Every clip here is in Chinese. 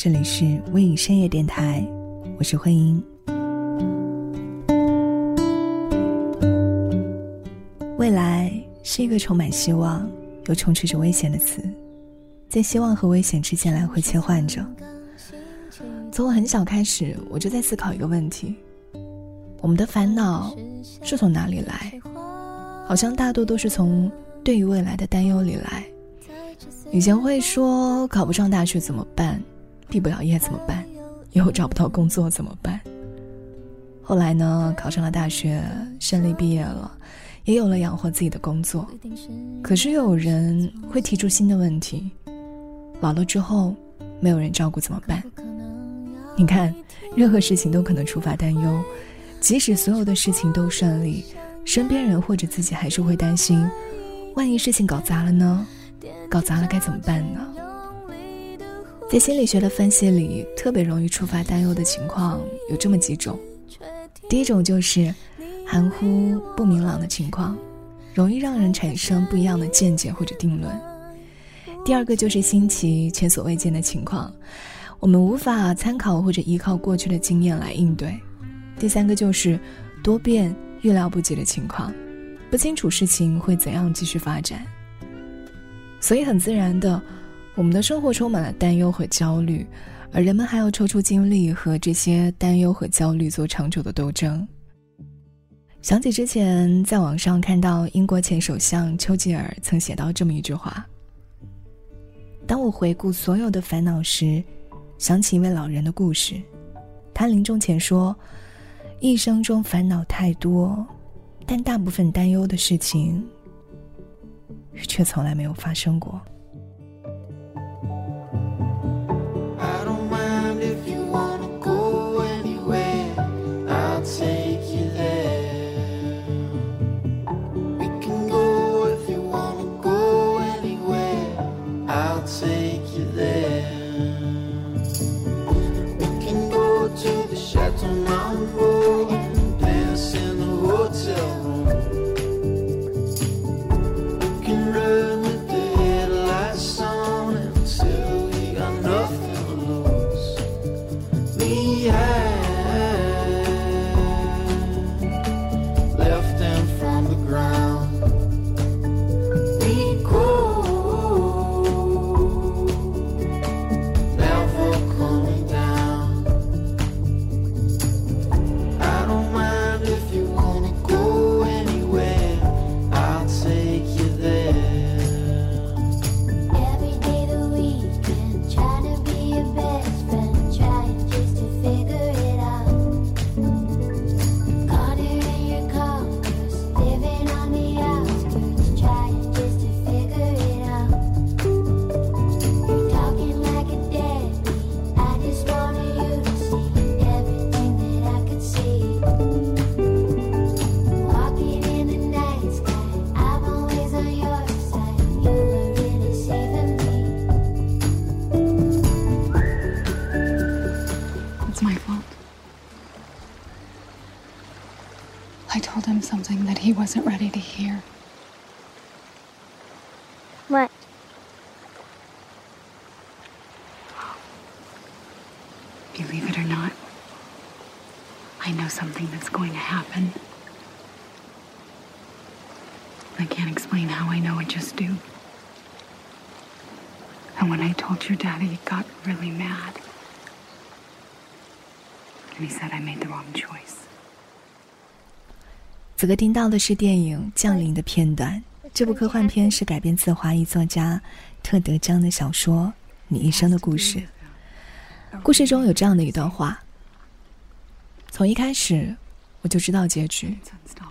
这里是微影深夜电台，我是慧英。未来是一个充满希望又充斥着危险的词，在希望和危险之间来回切换着。从我很小开始，我就在思考一个问题：我们的烦恼是从哪里来？好像大多都是从对于未来的担忧里来。以前会说考不上大学怎么办，毕不了业怎么办，以后找不到工作怎么办。后来呢，考上了大学，顺利毕业了，也有了养活自己的工作。可是又有人会提出新的问题：老了之后，没有人照顾怎么办？你看，任何事情都可能触发担忧，即使所有的事情都顺利，身边人或者自己还是会担心，万一事情搞砸了呢？搞砸了该怎么办呢？在心理学的分析里，特别容易触发担忧的情况有这么几种。第一种就是含糊不明朗的情况，容易让人产生不一样的见解或者定论。第二个就是新奇前所未见的情况，我们无法参考或者依靠过去的经验来应对。第三个就是多变预料不及的情况，不清楚事情会怎样继续发展。所以很自然的，我们的生活充满了担忧和焦虑，而人们还要抽出精力和这些担忧和焦虑做长久的斗争。想起之前在网上看到英国前首相丘吉尔曾写到这么一句话：“当我回顾所有的烦恼时，想起一位老人的故事。他临终前说，一生中烦恼太多，但大部分担忧的事情。”却从来没有发生过。Wasn't ready to hear. What? Believe it or not, I know something that's going to happen. I can't explain how I know I just do. And when I told your daddy, he got really mad. And he said I made the wrong choice. 此刻听到的是电影《降临》的片段。这部科幻片是改编自华裔作家特德·江的小说《你一生的故事》。故事中有这样的一段话：从一开始，我就知道结局。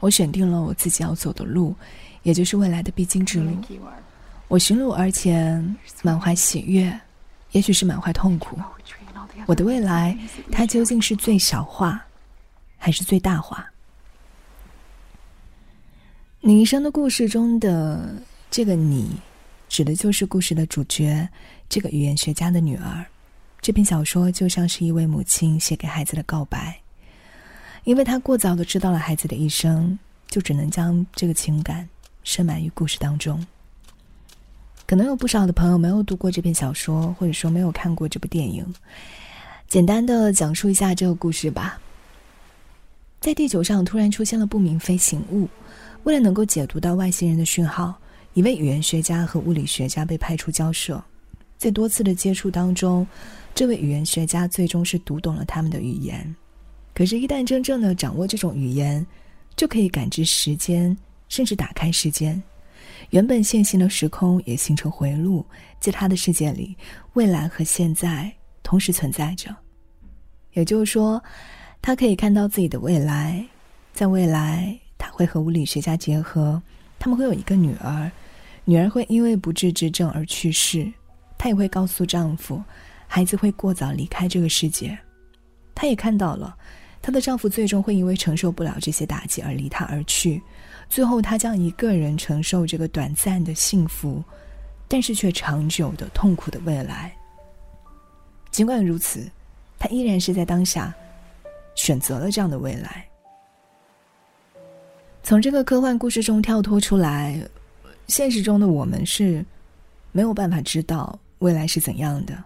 我选定了我自己要走的路，也就是未来的必经之路。我寻路而前，满怀喜悦，也许是满怀痛苦。我的未来，它究竟是最小化，还是最大化？你一生的故事中的这个你，指的就是故事的主角，这个语言学家的女儿。这篇小说就像是一位母亲写给孩子的告白，因为她过早的知道了孩子的一生，就只能将这个情感深埋于故事当中。可能有不少的朋友没有读过这篇小说，或者说没有看过这部电影。简单的讲述一下这个故事吧。在地球上突然出现了不明飞行物，为了能够解读到外星人的讯号，一位语言学家和物理学家被派出交涉。在多次的接触当中，这位语言学家最终是读懂了他们的语言。可是，一旦真正的掌握这种语言，就可以感知时间，甚至打开时间。原本线性的时空也形成回路，在他的世界里，未来和现在同时存在着。也就是说，他可以看到自己的未来，在未来他会和物理学家结合，他们会有一个女儿，女儿会因为不治之症而去世，她也会告诉丈夫，孩子会过早离开这个世界。她也看到了，她的丈夫最终会因为承受不了这些打击而离她而去。最后，她将一个人承受这个短暂的幸福，但是却长久的痛苦的未来。尽管如此，他依然是在当下选择了这样的未来。从这个科幻故事中跳脱出来，现实中的我们是没有办法知道未来是怎样的，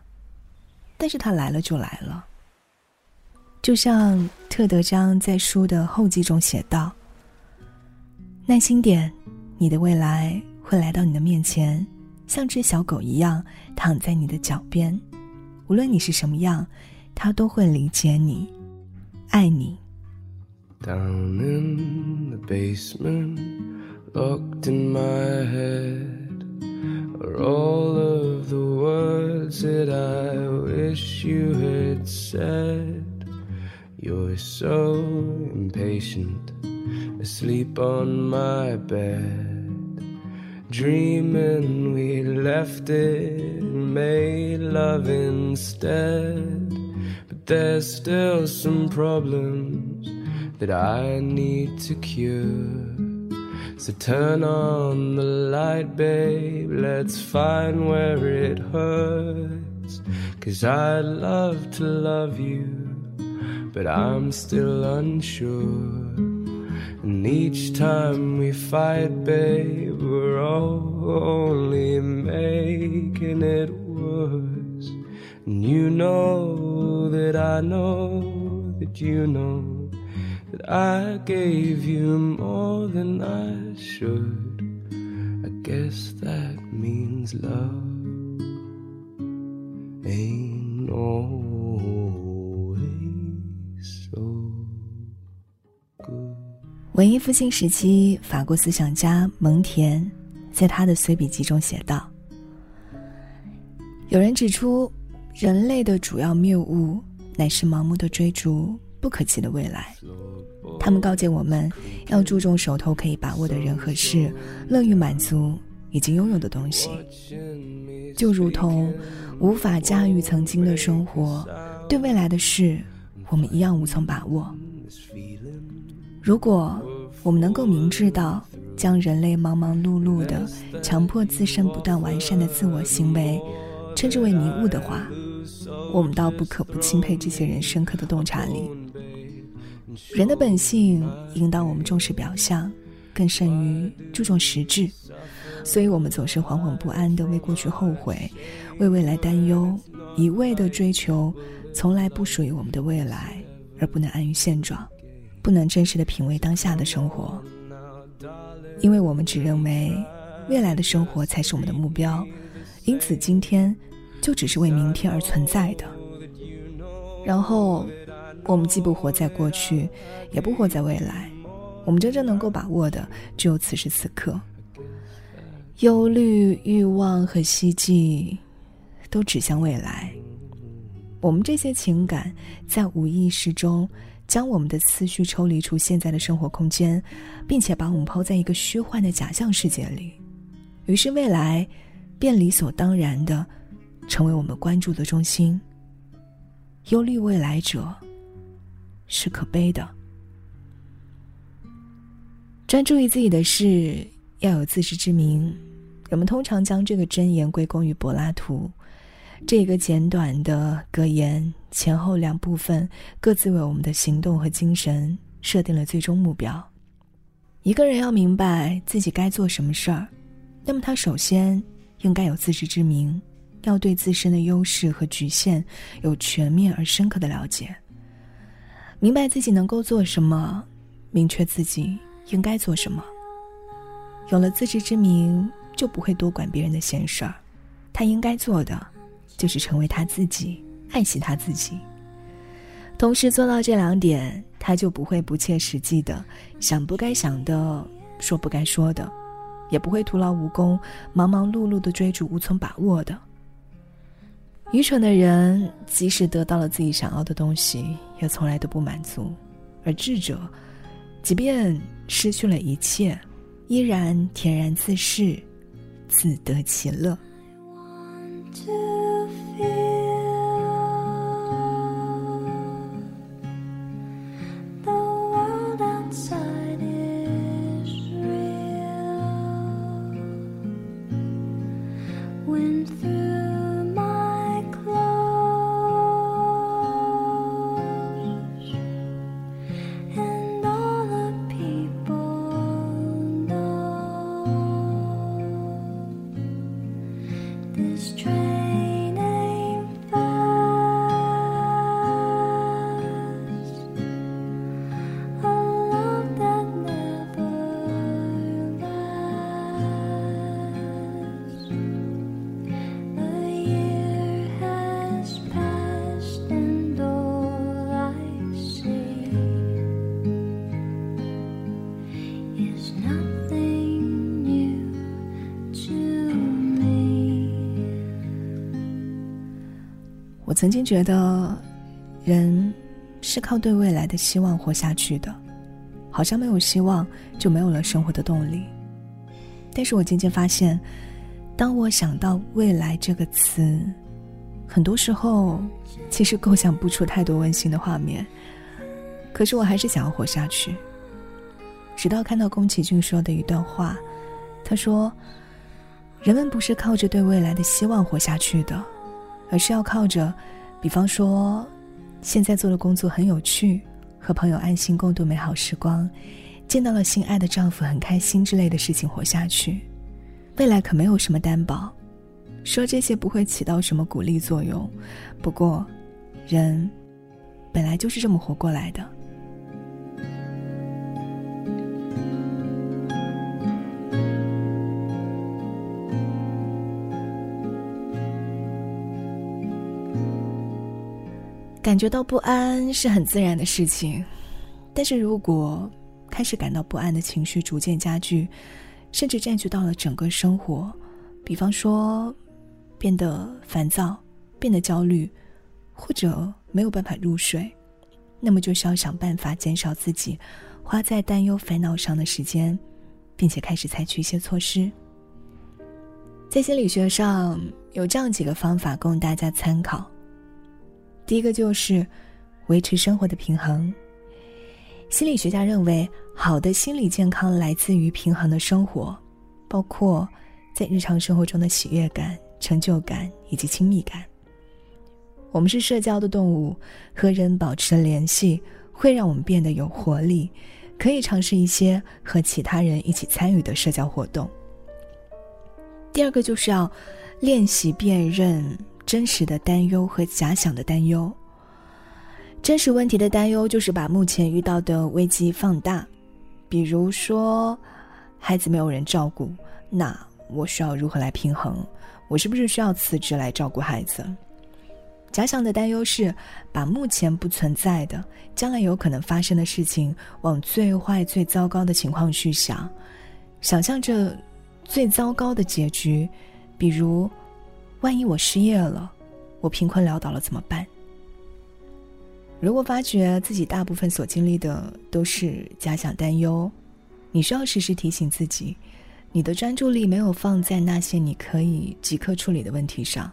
但是他来了就来了。就像特德·张在书的后记中写道。耐心点，你的未来会来到你的面前，像只小狗一样躺在你的脚边。无论你是什么样，它都会理解你，爱你。Down in the basement, locked in my head, are all of the words that I wish you had said. You're so impatient, asleep on my bed, dreaming we left it, made love instead. But there's still some problems that I need to cure. So turn on the light, babe, let's find where it hurts. Cause I'd love to love you, but I'm still unsure. And each time we fight, babe, we're only making it worse. And you know that I know that you know I gave you more than I should. I guess that means love ain't always so good. 文艺复兴时期，法国思想家蒙田在他的随笔集中写道：“有人指出，人类的主要谬误乃是盲目的追逐不可及的未来。他们告诫我们要注重手头可以把握的人和事，乐于满足已经拥有的东西，就如同无法驾驭曾经的生活，对未来的事，我们一样无从把握。”如果我们能够明智到将人类忙忙碌碌的、强迫自身不断完善的自我行为称之为迷雾的话，我们倒不可不钦佩这些人深刻的洞察力。人的本性引导我们重视表象，更甚于注重实质，所以我们总是惶惶不安的为过去后悔，为未来担忧，一味的追求从来不属于我们的未来，而不能安于现状。不能真实的品味当下的生活，因为我们只认为未来的生活才是我们的目标，因此今天就只是为明天而存在的。然后，我们既不活在过去，也不活在未来，我们真正能够把握的只有此时此刻。忧虑、欲望和希冀，都指向未来。我们这些情感在无意识中。将我们的思绪抽离出现在的生活空间，并且把我们抛在一个虚幻的假象世界里，于是未来便理所当然的成为我们关注的中心。忧虑未来者是可悲的。专注于自己的事，要有自知之明。人们通常将这个箴言归功于柏拉图。这个简短的格言前后两部分各自为我们的行动和精神设定了最终目标。一个人要明白自己该做什么事儿，那么他首先应该有自知之明，要对自身的优势和局限有全面而深刻的了解，明白自己能够做什么，明确自己应该做什么。有了自知之明，就不会多管别人的闲事儿。他应该做的，就是成为他自己，爱惜他自己。同时做到这两点，他就不会不切实际的想不该想的，说不该说的，也不会徒劳无功、忙忙碌碌的追逐无从把握的。愚蠢的人，即使得到了自己想要的东西，也从来都不满足；而智者，即便失去了一切，依然恬然自适，自得其乐。曾经觉得，人是靠对未来的希望活下去的，好像没有希望就没有了生活的动力。但是我渐渐发现，当我想到“未来”这个词，很多时候其实构想不出太多温馨的画面。可是我还是想要活下去。直到看到宫崎骏说的一段话，他说：“人们不是靠着对未来的希望活下去的。”而是要靠着，比方说，现在做的工作很有趣，和朋友安心共度美好时光，见到了心爱的丈夫很开心之类的事情活下去。未来可没有什么担保，说这些不会起到什么鼓励作用。不过，人本来就是这么活过来的。感觉到不安是很自然的事情，但是如果开始感到不安的情绪逐渐加剧，甚至占据到了整个生活，比方说变得烦躁、变得焦虑，或者没有办法入睡，那么就需要想办法减少自己花在担忧、烦恼上的时间，并且开始采取一些措施。在心理学上有这样几个方法供大家参考。第一个就是维持生活的平衡。心理学家认为，好的心理健康来自于平衡的生活，包括在日常生活中的喜悦感、成就感以及亲密感。我们是社交的动物，和人保持联系会让我们变得有活力，可以尝试一些和其他人一起参与的社交活动。第二个就是要练习辨认。真实的担忧和假想的担忧。真实问题的担忧就是把目前遇到的危机放大，比如说孩子没有人照顾，那我需要如何来平衡？我是不是需要辞职来照顾孩子？假想的担忧是把目前不存在的、将来有可能发生的事情往最坏、最糟糕的情况去想，想象着最糟糕的结局，比如。万一我失业了，我贫困潦倒了怎么办？如果发觉自己大部分所经历的都是假想担忧，你需要时时提醒自己，你的专注力没有放在那些你可以即刻处理的问题上，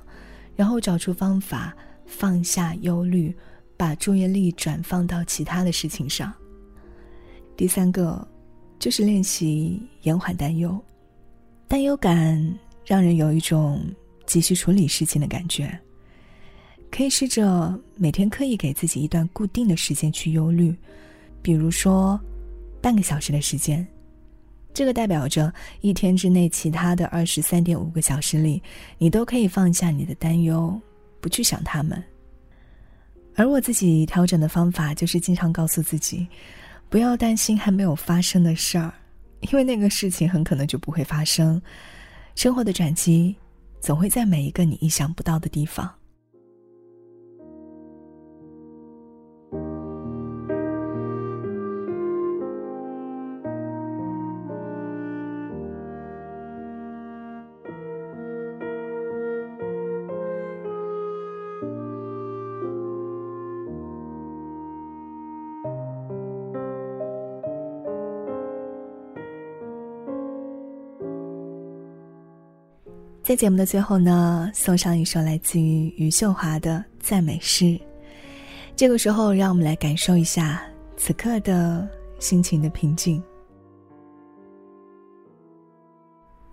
然后找出方法放下忧虑，把注意力转放到其他的事情上。第三个，就是练习延缓担忧，担忧感让人有一种。急需处理事情的感觉，可以试着每天刻意给自己一段固定的时间去忧虑，比如说半个小时的时间。这个代表着一天之内其他的二十三点五个小时里，你都可以放下你的担忧，不去想他们。而我自己调整的方法就是经常告诉自己，不要担心还没有发生的事儿，因为那个事情很可能就不会发生。生活的转机，总会在每一个你意想不到的地方。在节目的最后呢，送上一首来自于余秀华的赞美诗。这个时候，让我们来感受一下此刻的心情的平静。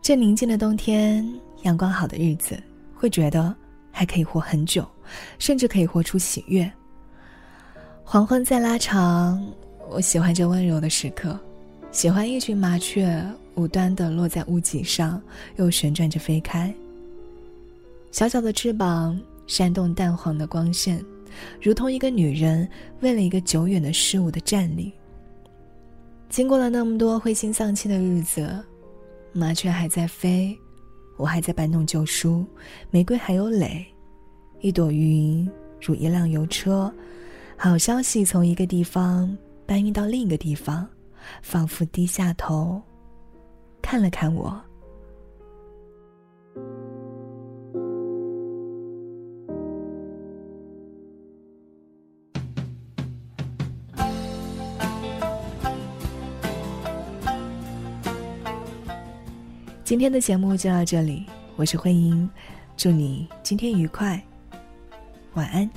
这宁静的冬天，阳光好的日子，会觉得还可以活很久，甚至可以活出喜悦。黄昏在拉长，我喜欢这温柔的时刻，喜欢一群麻雀。无端的落在屋脊上，又旋转着飞开。小小的翅膀扇动淡黄的光线，如同一个女人为了一个久远的事物的站立。经过了那么多灰心丧气的日子，麻雀还在飞，我还在搬弄旧书，玫瑰还有蕾，一朵云如一辆邮车，好消息从一个地方搬运到另一个地方，仿佛低下头。看了看我，今天的节目就到这里，我是慧英，祝你今天愉快，晚安。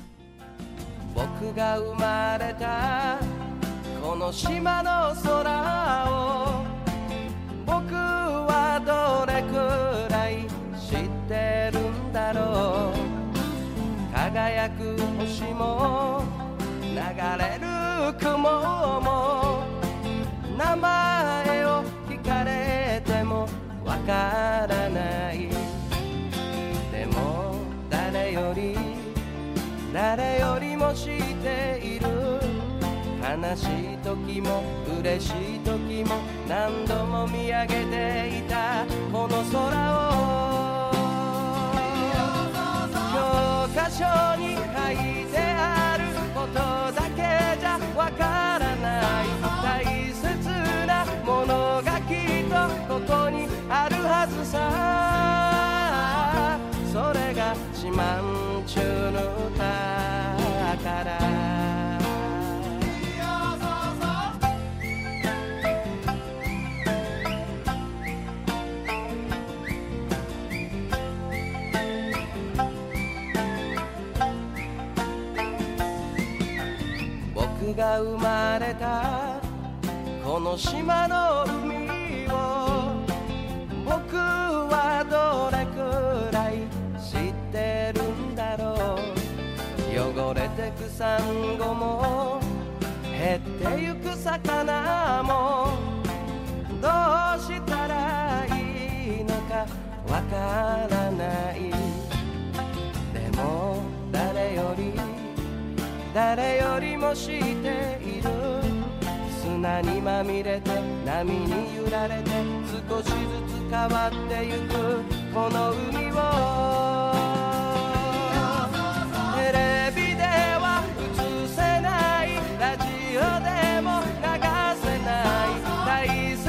だろう輝く星も流れる雲も名前を聞かれてもわからないでも誰より誰よりも知っている悲しい時も嬉しい時も何度も見上げていたこの空を書に書いてあることだけじゃわからない大切なものがきっとここにあるはずさ。それが自慢。が生まれたこの島の海を僕はどれくらい知ってるんだろう。汚れてくサンゴも減ってゆく魚もどうしたらいいのかわからない。でも誰より誰よりも知っている。砂にまみれて波に揺られて少しずつ変わってゆく。この海を。テレビでは映せない。ラジオでも流せない。大切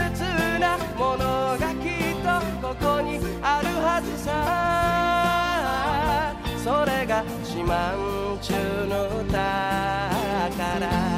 なものがきっとここにあるはずさ。それが四万中の parar.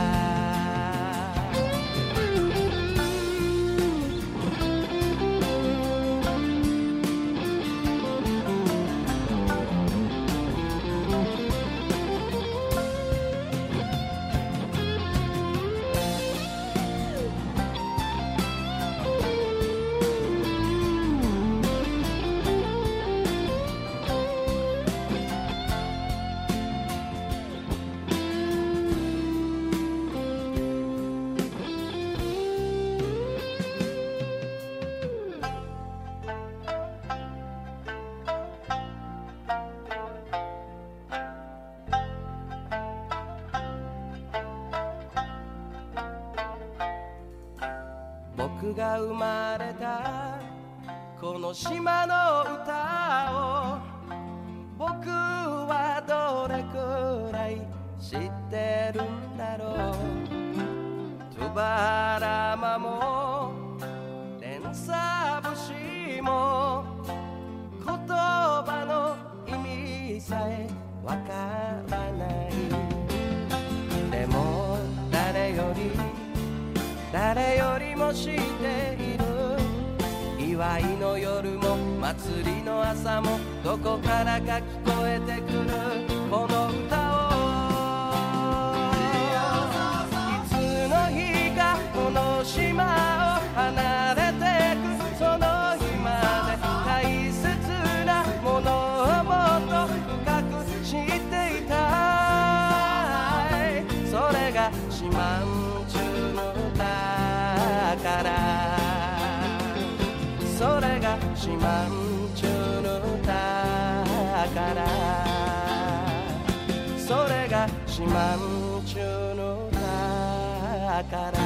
僕が生まれたこの島の歌を僕はどれくらい知ってるんだろう。トゥバラマも連鎖節も言葉の意味さえわからない。でも誰より誰よりもしている。祝いの夜も祭りの朝もどこからか聞こえてくる。この歌 심한 추노 가까라